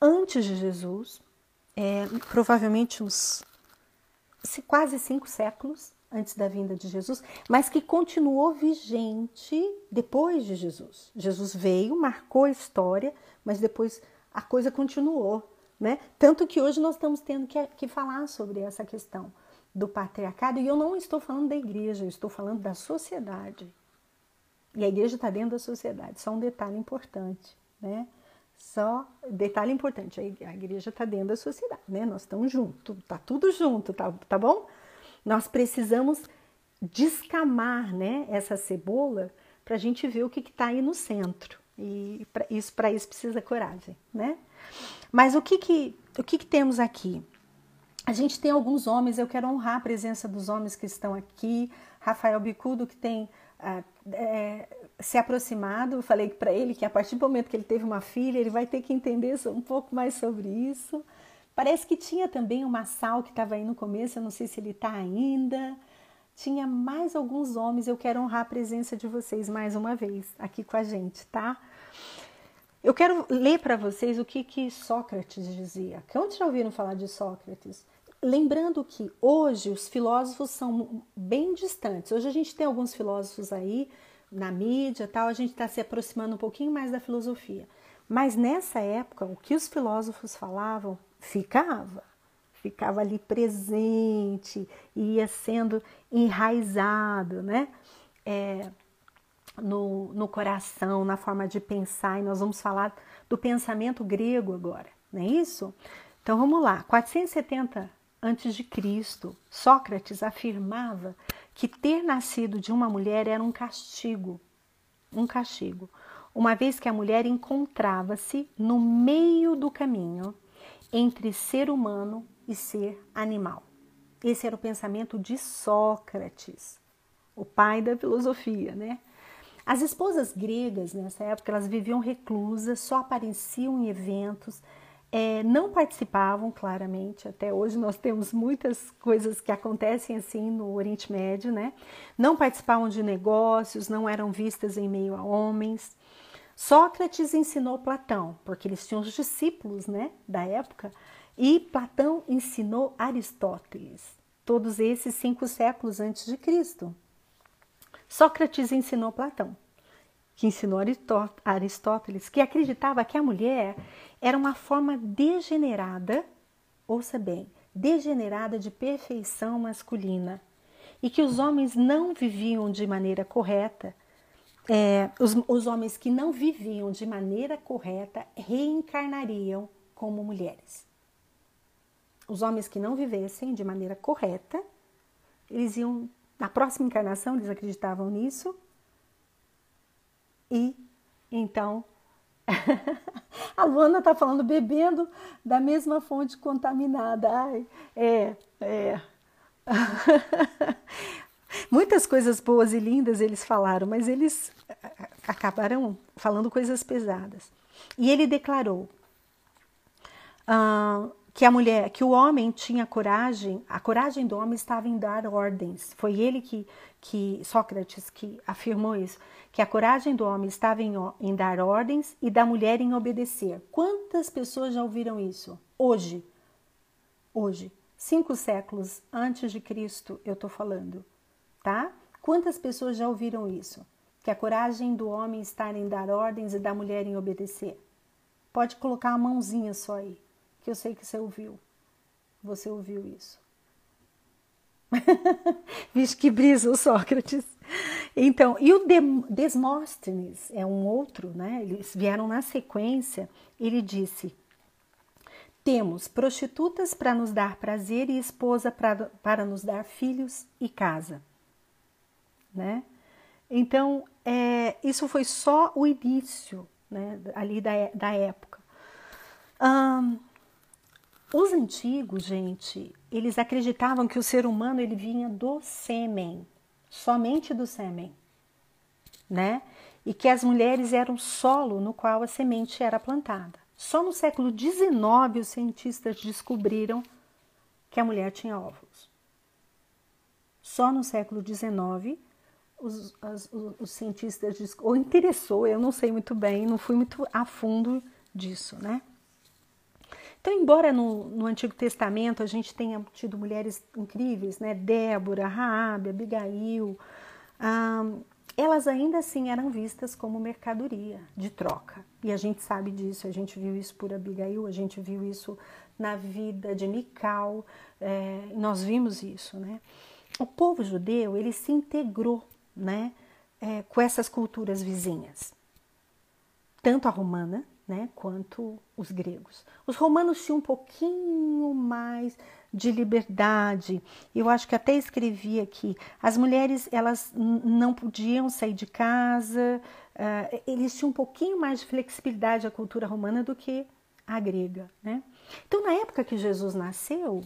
Speaker 1: antes de Jesus, é, provavelmente uns quase cinco séculos antes da vinda de Jesus, mas que continuou vigente depois de Jesus. Jesus veio, marcou a história, mas depois a coisa continuou, né? Tanto que hoje nós estamos tendo que, que falar sobre essa questão do patriarcado, e eu não estou falando da igreja, eu estou falando da sociedade. E a igreja está dentro da sociedade, só um detalhe importante, né? Só detalhe importante, a igreja está dentro da sociedade, né? Nós estamos juntos, tá tudo junto, tá, tá bom? Nós precisamos descamar né, essa cebola para a gente ver o que está aí no centro. E para isso, para isso precisa coragem, né? Mas o que que, o que que temos aqui? A gente tem alguns homens, eu quero honrar a presença dos homens que estão aqui. Rafael Bicudo, que tem ah, é, se aproximado. Eu falei para ele que a partir do momento que ele teve uma filha, ele vai ter que entender um pouco mais sobre isso. Parece que tinha também uma Sal que estava aí no começo, eu não sei se ele está ainda. Tinha mais alguns homens, eu quero honrar a presença de vocês mais uma vez aqui com a gente, tá? Eu quero ler para vocês o que, que Sócrates dizia. Quantos já ouviram falar de Sócrates? Lembrando que hoje os filósofos são bem distantes. Hoje a gente tem alguns filósofos aí na mídia, tal, a gente está se aproximando um pouquinho mais da filosofia. Mas nessa época, o que os filósofos falavam ficava, ficava ali presente, ia sendo enraizado, né? É, no, no coração, na forma de pensar, e nós vamos falar do pensamento grego agora, não é isso? Então vamos lá, 470 antes de Cristo, Sócrates afirmava que ter nascido de uma mulher era um castigo, um castigo, uma vez que a mulher encontrava-se no meio do caminho entre ser humano e ser animal. Esse era o pensamento de Sócrates, o pai da filosofia, né? As esposas gregas nessa época elas viviam reclusas, só apareciam em eventos, é, não participavam claramente. Até hoje nós temos muitas coisas que acontecem assim no Oriente Médio, né? Não participavam de negócios, não eram vistas em meio a homens. Sócrates ensinou Platão, porque eles tinham os discípulos, né, da época, e Platão ensinou Aristóteles. Todos esses cinco séculos antes de Cristo. Sócrates ensinou Platão, que ensinou Aristóteles, que acreditava que a mulher era uma forma degenerada, ouça bem, degenerada de perfeição masculina, e que os homens não viviam de maneira correta. É, os, os homens que não viviam de maneira correta reencarnariam como mulheres. Os homens que não vivessem de maneira correta, eles iam, na próxima encarnação, eles acreditavam nisso, e então a Luana está falando bebendo da mesma fonte contaminada. Ai, é, é. Muitas coisas boas e lindas eles falaram, mas eles acabaram falando coisas pesadas. E ele declarou uh, que a mulher, que o homem tinha coragem, a coragem do homem estava em dar ordens. Foi ele que, que Sócrates que afirmou isso, que a coragem do homem estava em, em dar ordens e da mulher em obedecer. Quantas pessoas já ouviram isso? Hoje, hoje, cinco séculos antes de Cristo, eu estou falando, tá? Quantas pessoas já ouviram isso? Que a coragem do homem está em dar ordens e da mulher em obedecer. Pode colocar a mãozinha só aí que eu sei que você ouviu. Você ouviu isso. Vixe, que brisa o Sócrates. Então, e o Desmóstenes é um outro, né? Eles vieram na sequência. Ele disse: Temos prostitutas para nos dar prazer e esposa para, para nos dar filhos e casa, né? Então, é, isso foi só o início, né? Ali da, da época. Um, os antigos, gente, eles acreditavam que o ser humano ele vinha do sêmen, somente do sêmen, né? E que as mulheres eram solo no qual a semente era plantada. Só no século XIX os cientistas descobriram que a mulher tinha óvulos. Só no século XIX os, os, os cientistas, ou interessou, eu não sei muito bem, não fui muito a fundo disso, né? Então, embora no, no, Antigo Testamento a gente tenha tido mulheres incríveis, né? Débora, Raabe, Abigail, elas ainda assim eram vistas como mercadoria de troca. E a gente sabe disso, a gente viu isso por Abigail, a gente viu isso na vida de Mical, é, nós vimos isso, né? O povo judeu, ele se integrou, né? É, com essas culturas vizinhas. Tanto a romana, né, quanto os gregos. Os romanos tinham um pouquinho mais de liberdade. Eu acho que até escrevi aqui. As mulheres elas não podiam sair de casa. Uh, eles tinham um pouquinho mais de flexibilidade a cultura romana do que a grega, né? Então, na época que Jesus nasceu,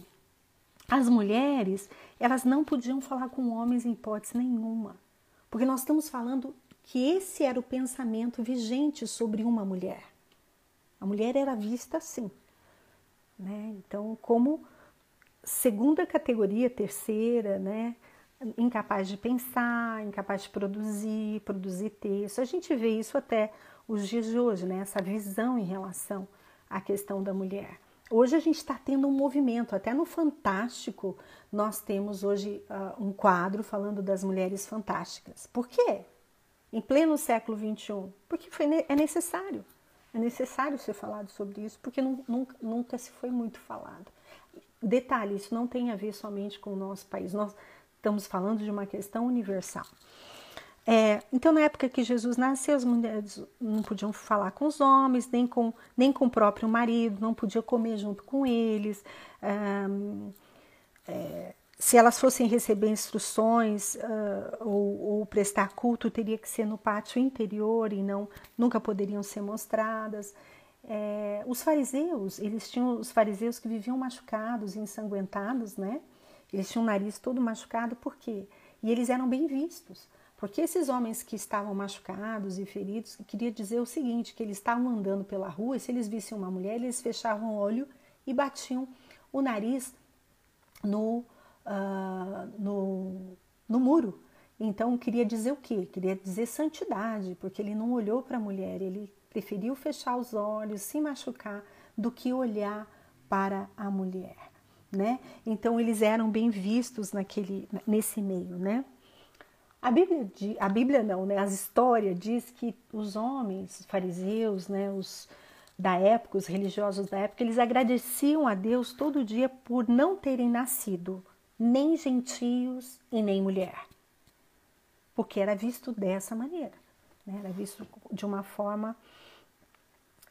Speaker 1: as mulheres elas não podiam falar com homens em hipótese nenhuma, porque nós estamos falando que esse era o pensamento vigente sobre uma mulher. A mulher era vista assim, né? Então, como segunda categoria, terceira, né? Incapaz de pensar, incapaz de produzir, produzir texto. A gente vê isso até os dias de hoje, né? Essa visão em relação à questão da mulher. Hoje a gente está tendo um movimento, até no Fantástico nós temos hoje uh, um quadro falando das mulheres fantásticas. Por quê? Em pleno século XXI? Porque foi, é necessário. É necessário ser falado sobre isso, porque nunca, nunca se foi muito falado. Detalhe, isso não tem a ver somente com o nosso país, nós estamos falando de uma questão universal. É, então, na época que Jesus nasceu, as mulheres não podiam falar com os homens, nem com, nem com o próprio marido, não podia comer junto com eles. é, se elas fossem receber instruções uh, ou, ou, prestar culto, teria que ser no pátio interior e não nunca poderiam ser mostradas. É, os fariseus, eles tinham os fariseus que viviam machucados, ensanguentados, né? Eles tinham o nariz todo machucado, por quê? E eles eram bem vistos. Porque esses homens que estavam machucados e feridos, queria dizer o seguinte, que eles estavam andando pela rua e se eles vissem uma mulher, eles fechavam o olho e batiam o nariz no uh, no, no muro. Então queria dizer o quê? Queria dizer santidade, porque ele não olhou para a mulher, ele preferiu fechar os olhos, se machucar, do que olhar para a mulher, né? Então eles eram bem vistos naquele, nesse meio, né? A Bíblia, a Bíblia não, né? As histórias diz que os homens fariseus, né? Os da época, os religiosos da época, eles agradeciam a Deus todo dia por não terem nascido nem gentios e nem mulher, porque era visto dessa maneira, né? era visto de uma forma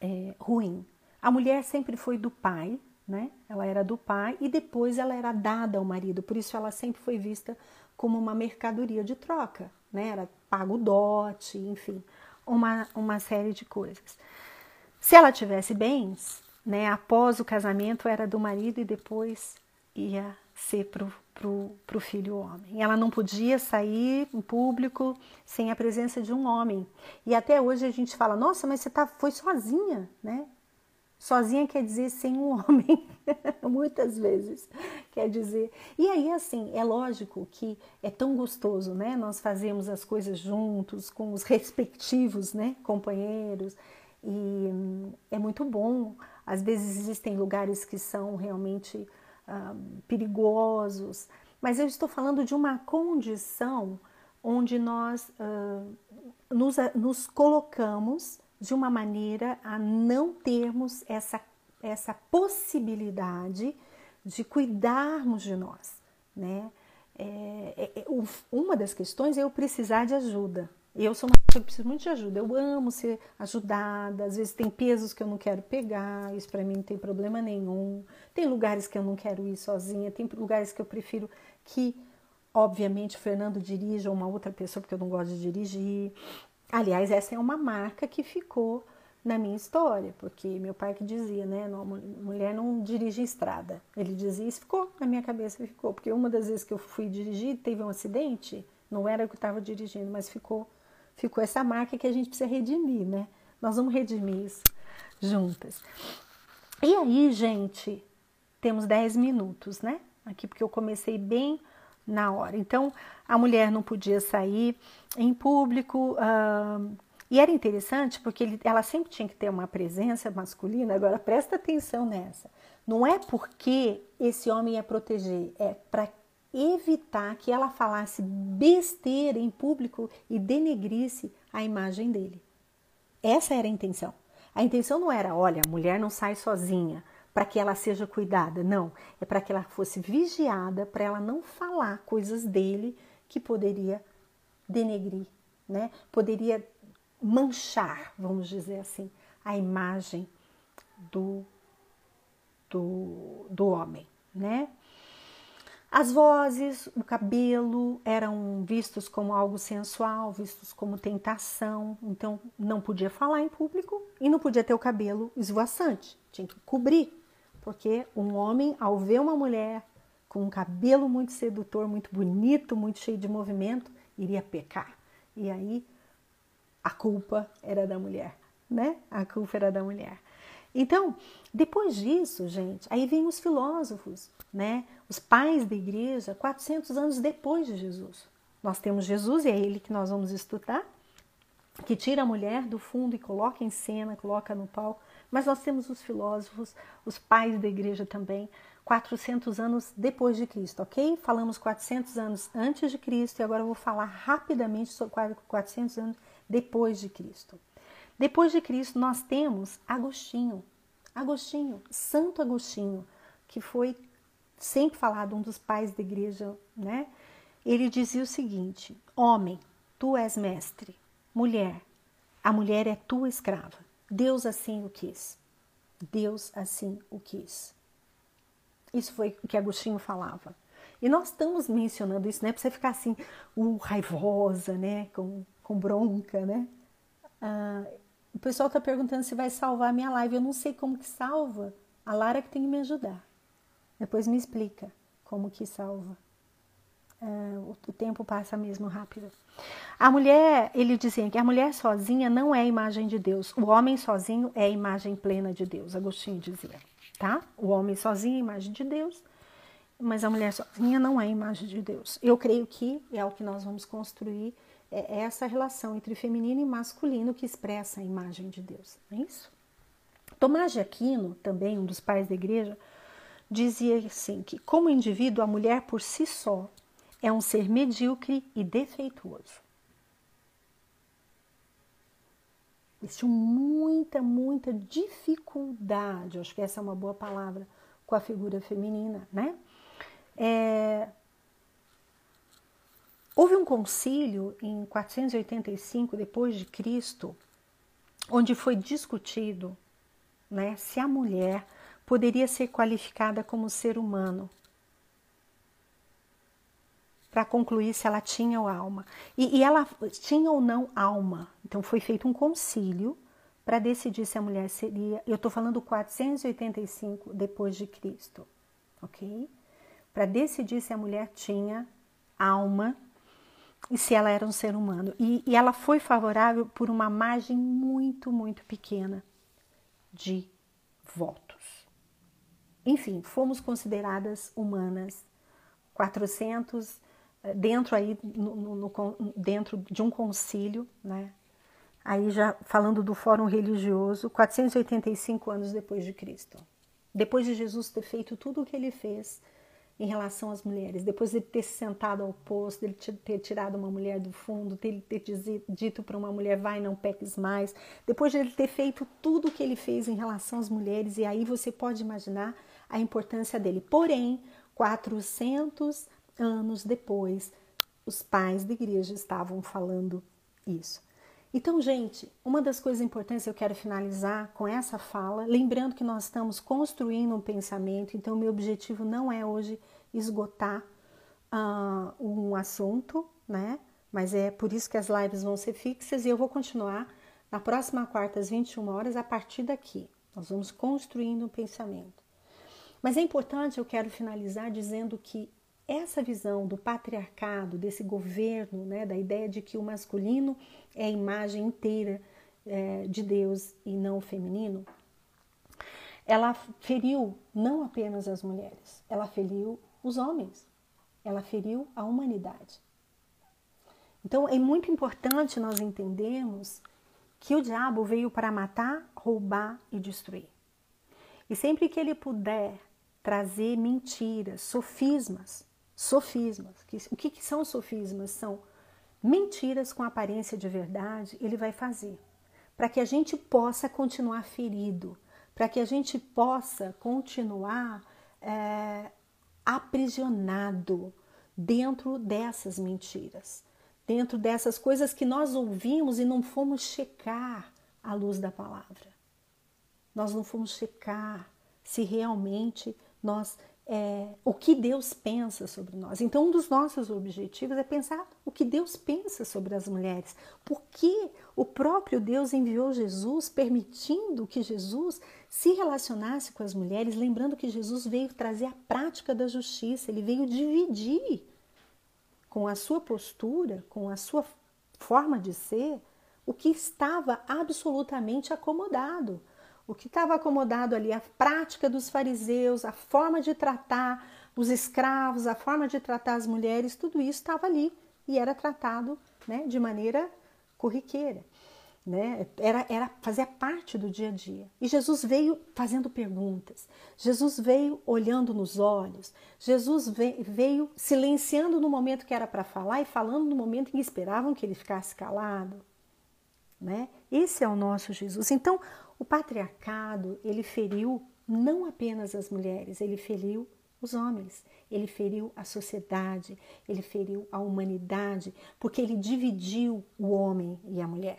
Speaker 1: é, ruim. A mulher sempre foi do pai, né? Ela era do pai e depois ela era dada ao marido, por isso ela sempre foi vista como uma mercadoria de troca, né? Era pago dote, enfim, uma, uma série de coisas. Se ela tivesse bens, né? Após o casamento era do marido e depois ia ser pro, pro, pro filho homem. Ela não podia sair em público sem a presença de um homem. E até hoje a gente fala, nossa, mas você tá, foi sozinha, né? Sozinha quer dizer sem um homem, muitas vezes quer dizer. E aí, assim, é lógico que é tão gostoso, né? Nós fazemos as coisas juntos, com os respectivos, né, companheiros, e hum, é muito bom. Às vezes existem lugares que são realmente ah, perigosos, mas eu estou falando de uma condição onde nós uh, nos, nos colocamos de uma maneira a não termos essa, essa possibilidade de cuidarmos de nós, né? É, é, é uma das questões é eu precisar de ajuda, eu sou uma pessoa que preciso muito de ajuda. Eu amo ser ajudada. Às vezes tem pesos que eu não quero pegar, isso para mim não tem problema nenhum. Tem lugares que eu não quero ir sozinha, tem lugares que eu prefiro que, obviamente, o Fernando dirija ou uma outra pessoa, porque eu não gosto de dirigir. Aliás, essa é uma marca que ficou na minha história, porque meu pai que dizia, né, não, mulher não dirige estrada. Ele dizia isso, ficou na minha cabeça, ficou, porque uma das vezes que eu fui dirigir, teve um acidente, não era eu que estava dirigindo, mas ficou ficou essa marca que a gente precisa redimir, né? Nós vamos redimir isso juntas. E aí, gente, temos 10 minutos, né? Aqui porque eu comecei bem na hora. Então, a mulher não podia sair em público. Uh, e era interessante porque ele, ela sempre tinha que ter uma presença masculina. Agora, presta atenção nessa. Não é porque esse homem ia proteger, é para evitar que ela falasse besteira em público e denegrisse a imagem dele. Essa era a intenção. A intenção não era, olha, a mulher não sai sozinha para que ela seja cuidada, não. É para que ela fosse vigiada, para ela não falar coisas dele que poderia denegrir, né? Poderia manchar, vamos dizer assim, a imagem do, do, do homem, né? As vozes, o cabelo eram vistos como algo sensual, vistos como tentação, então não podia falar em público e não podia ter o cabelo esvoaçante, tinha que cobrir, porque um homem, ao ver uma mulher com um cabelo muito sedutor, muito bonito, muito cheio de movimento, iria pecar. E aí a culpa era da mulher, né? A culpa era da mulher. Então, depois disso, gente, aí vem os filósofos, né? Os pais da igreja, 400 anos depois de Jesus. Nós temos Jesus, e é ele que nós vamos estudar, que tira a mulher do fundo e coloca em cena, coloca no palco. Mas nós temos os filósofos, os pais da igreja também, 400 anos depois de Cristo, ok? Falamos 400 anos antes de Cristo e agora eu vou falar rapidamente sobre 400 anos depois de Cristo. Depois de Cristo, nós temos Agostinho. Agostinho, Santo Agostinho, que foi sempre falado um dos pais da igreja, né? Ele dizia o seguinte: Homem, tu és mestre. Mulher, a mulher é tua escrava. Deus assim o quis. Deus assim o quis. Isso foi o que Agostinho falava. E nós estamos mencionando isso, né? Para você ficar assim, uh, raivosa, né? Com, com bronca, né? Ah, o pessoal está perguntando se vai salvar a minha live. Eu não sei como que salva. A Lara que tem que me ajudar. Depois me explica como que salva. Uh, o tempo passa mesmo rápido. A mulher, ele dizia que a mulher sozinha não é a imagem de Deus, o homem sozinho é a imagem plena de Deus, Agostinho dizia, tá? O homem sozinho é a imagem de Deus, mas a mulher sozinha não é a imagem de Deus. Eu creio que é o que nós vamos construir, é essa relação entre feminino e masculino que expressa a imagem de Deus, não é isso? Tomás de Aquino, também um dos pais da igreja, dizia assim que como indivíduo a mulher por si só é um ser medíocre e defeituoso. Existe muita, muita dificuldade, acho que essa é uma boa palavra, com a figura feminina, né? É... Houve um concílio em 485 depois de Cristo, onde foi discutido, né, se a mulher poderia ser qualificada como ser humano para concluir se ela tinha ou alma. E, e, ela tinha ou não alma. Então foi feito um concílio para decidir se a mulher seria. Eu estou falando 485 depois de Cristo, ok? Para decidir se a mulher tinha alma e se ela era um ser humano. E, e ela foi favorável por uma margem muito, muito pequena de votos. Enfim, fomos consideradas humanas 400 dentro aí no, no, no, dentro de um concílio, né? Aí já falando do Fórum Religioso, 485 anos depois de Cristo. Depois de Jesus ter feito tudo o que ele fez em relação às mulheres, depois de ter se sentado ao posto, dele ter tirado uma mulher do fundo, ter, ter dito para uma mulher vai não peques mais, depois de ele ter feito tudo o que ele fez em relação às mulheres, e aí você pode imaginar a importância dele. Porém, 400 anos depois, os pais da igreja estavam falando isso. Então, gente, uma das coisas importantes eu quero finalizar com essa fala, lembrando que nós estamos construindo um pensamento, então, meu objetivo não é hoje esgotar uh, um assunto, né? Mas é por isso que as lives vão ser fixas e eu vou continuar na próxima quarta, às 21 horas, a partir daqui. Nós vamos construindo um pensamento. Mas é importante, eu quero finalizar dizendo que essa visão do patriarcado, desse governo, né, da ideia de que o masculino é a imagem inteira é, de Deus e não o feminino, ela feriu não apenas as mulheres, ela feriu os homens, ela feriu a humanidade. Então é muito importante nós entendermos que o diabo veio para matar, roubar e destruir. E sempre que ele puder trazer mentiras, sofismas, sofismas. O que, que são sofismas? São mentiras com aparência de verdade, ele vai fazer para que a gente possa continuar ferido, para que a gente possa continuar é, aprisionado dentro dessas mentiras, dentro dessas coisas que nós ouvimos e não fomos checar à luz da palavra. Nós não fomos checar se realmente nós é, o que Deus pensa sobre nós. Então, um dos nossos objetivos é pensar o que Deus pensa sobre as mulheres. Por que o próprio Deus enviou Jesus, permitindo que Jesus se relacionasse com as mulheres, lembrando que Jesus veio trazer a prática da justiça, ele veio dividir com a sua postura, com a sua forma de ser, o que estava absolutamente acomodado o que estava acomodado ali, a prática dos fariseus, a forma de tratar os escravos, a forma de tratar as mulheres, tudo isso estava ali e era tratado né, de maneira corriqueira. Né? Era, era fazia parte do dia a dia. E Jesus veio fazendo perguntas, Jesus veio olhando nos olhos, Jesus veio, veio silenciando no momento que era para falar e falando no momento em que esperavam que ele ficasse calado. Né? Esse é o nosso Jesus. Então, o patriarcado, ele feriu não apenas as mulheres, ele feriu os homens, ele feriu a sociedade, ele feriu a humanidade, porque ele dividiu o homem e a mulher.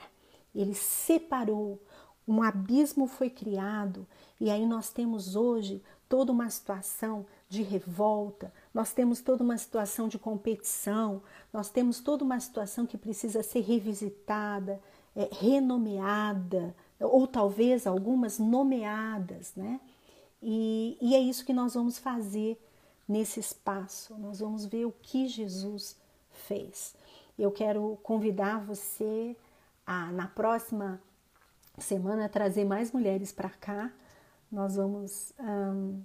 Speaker 1: Ele separou, um abismo foi criado, e aí nós temos hoje toda uma situação de revolta, nós temos toda uma situação de competição, nós temos toda uma situação que precisa ser revisitada, é, renomeada, ou talvez algumas nomeadas, né? E, e é isso que nós vamos fazer nesse espaço. Nós vamos ver o que Jesus fez. Eu quero convidar você a, na próxima semana, trazer mais mulheres para cá. Nós vamos. Um,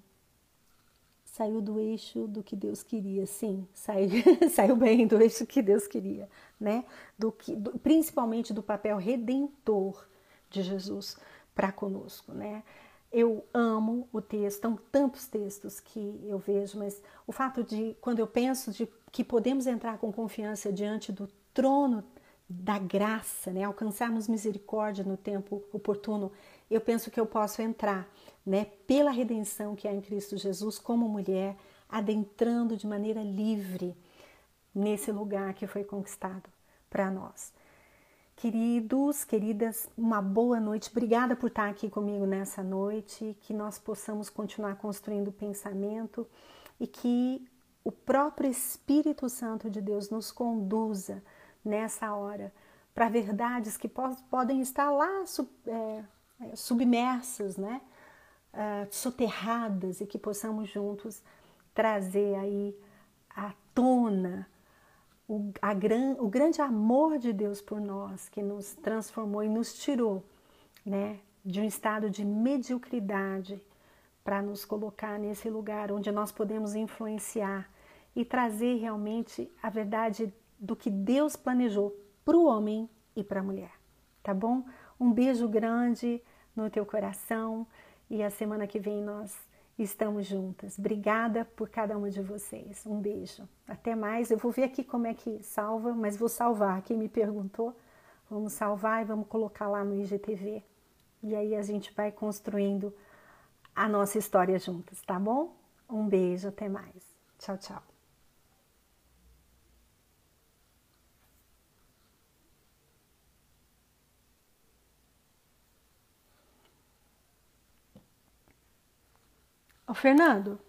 Speaker 1: saiu do eixo do que Deus queria, sim, saiu, saiu bem do eixo que Deus queria, né? Do que, do, principalmente do papel redentor de Jesus para conosco, né? Eu amo o texto, são tantos textos que eu vejo, mas o fato de, quando eu penso de que podemos entrar com confiança diante do trono da graça, né, alcançarmos misericórdia no tempo oportuno, eu penso que eu posso entrar, né, pela redenção que há em Cristo Jesus, como mulher, adentrando de maneira livre nesse lugar que foi conquistado para nós. Queridos, queridas, uma boa noite. Obrigada por estar aqui comigo nessa noite. Que nós possamos continuar construindo o pensamento e que o próprio Espírito Santo de Deus nos conduza nessa hora para verdades que podem estar lá é, é, submersas, né? Uh, soterradas e que possamos juntos trazer aí à tona o, gran, o grande amor de Deus por nós, que nos transformou e nos tirou né, de um estado de mediocridade para nos colocar nesse lugar onde nós podemos influenciar e trazer realmente a verdade do que Deus planejou para o homem e para a mulher. Tá bom? Um beijo grande no teu coração e a semana que vem nós estamos juntas. Obrigada por cada uma de vocês. Um beijo. Até mais. Eu vou ver aqui como é que salva, mas vou salvar. Quem me perguntou, vamos salvar e vamos colocar lá no IGTV. E aí a gente vai construindo a nossa história juntas, tá bom? Um beijo, até mais. Tchau, tchau. Ô, Fernando,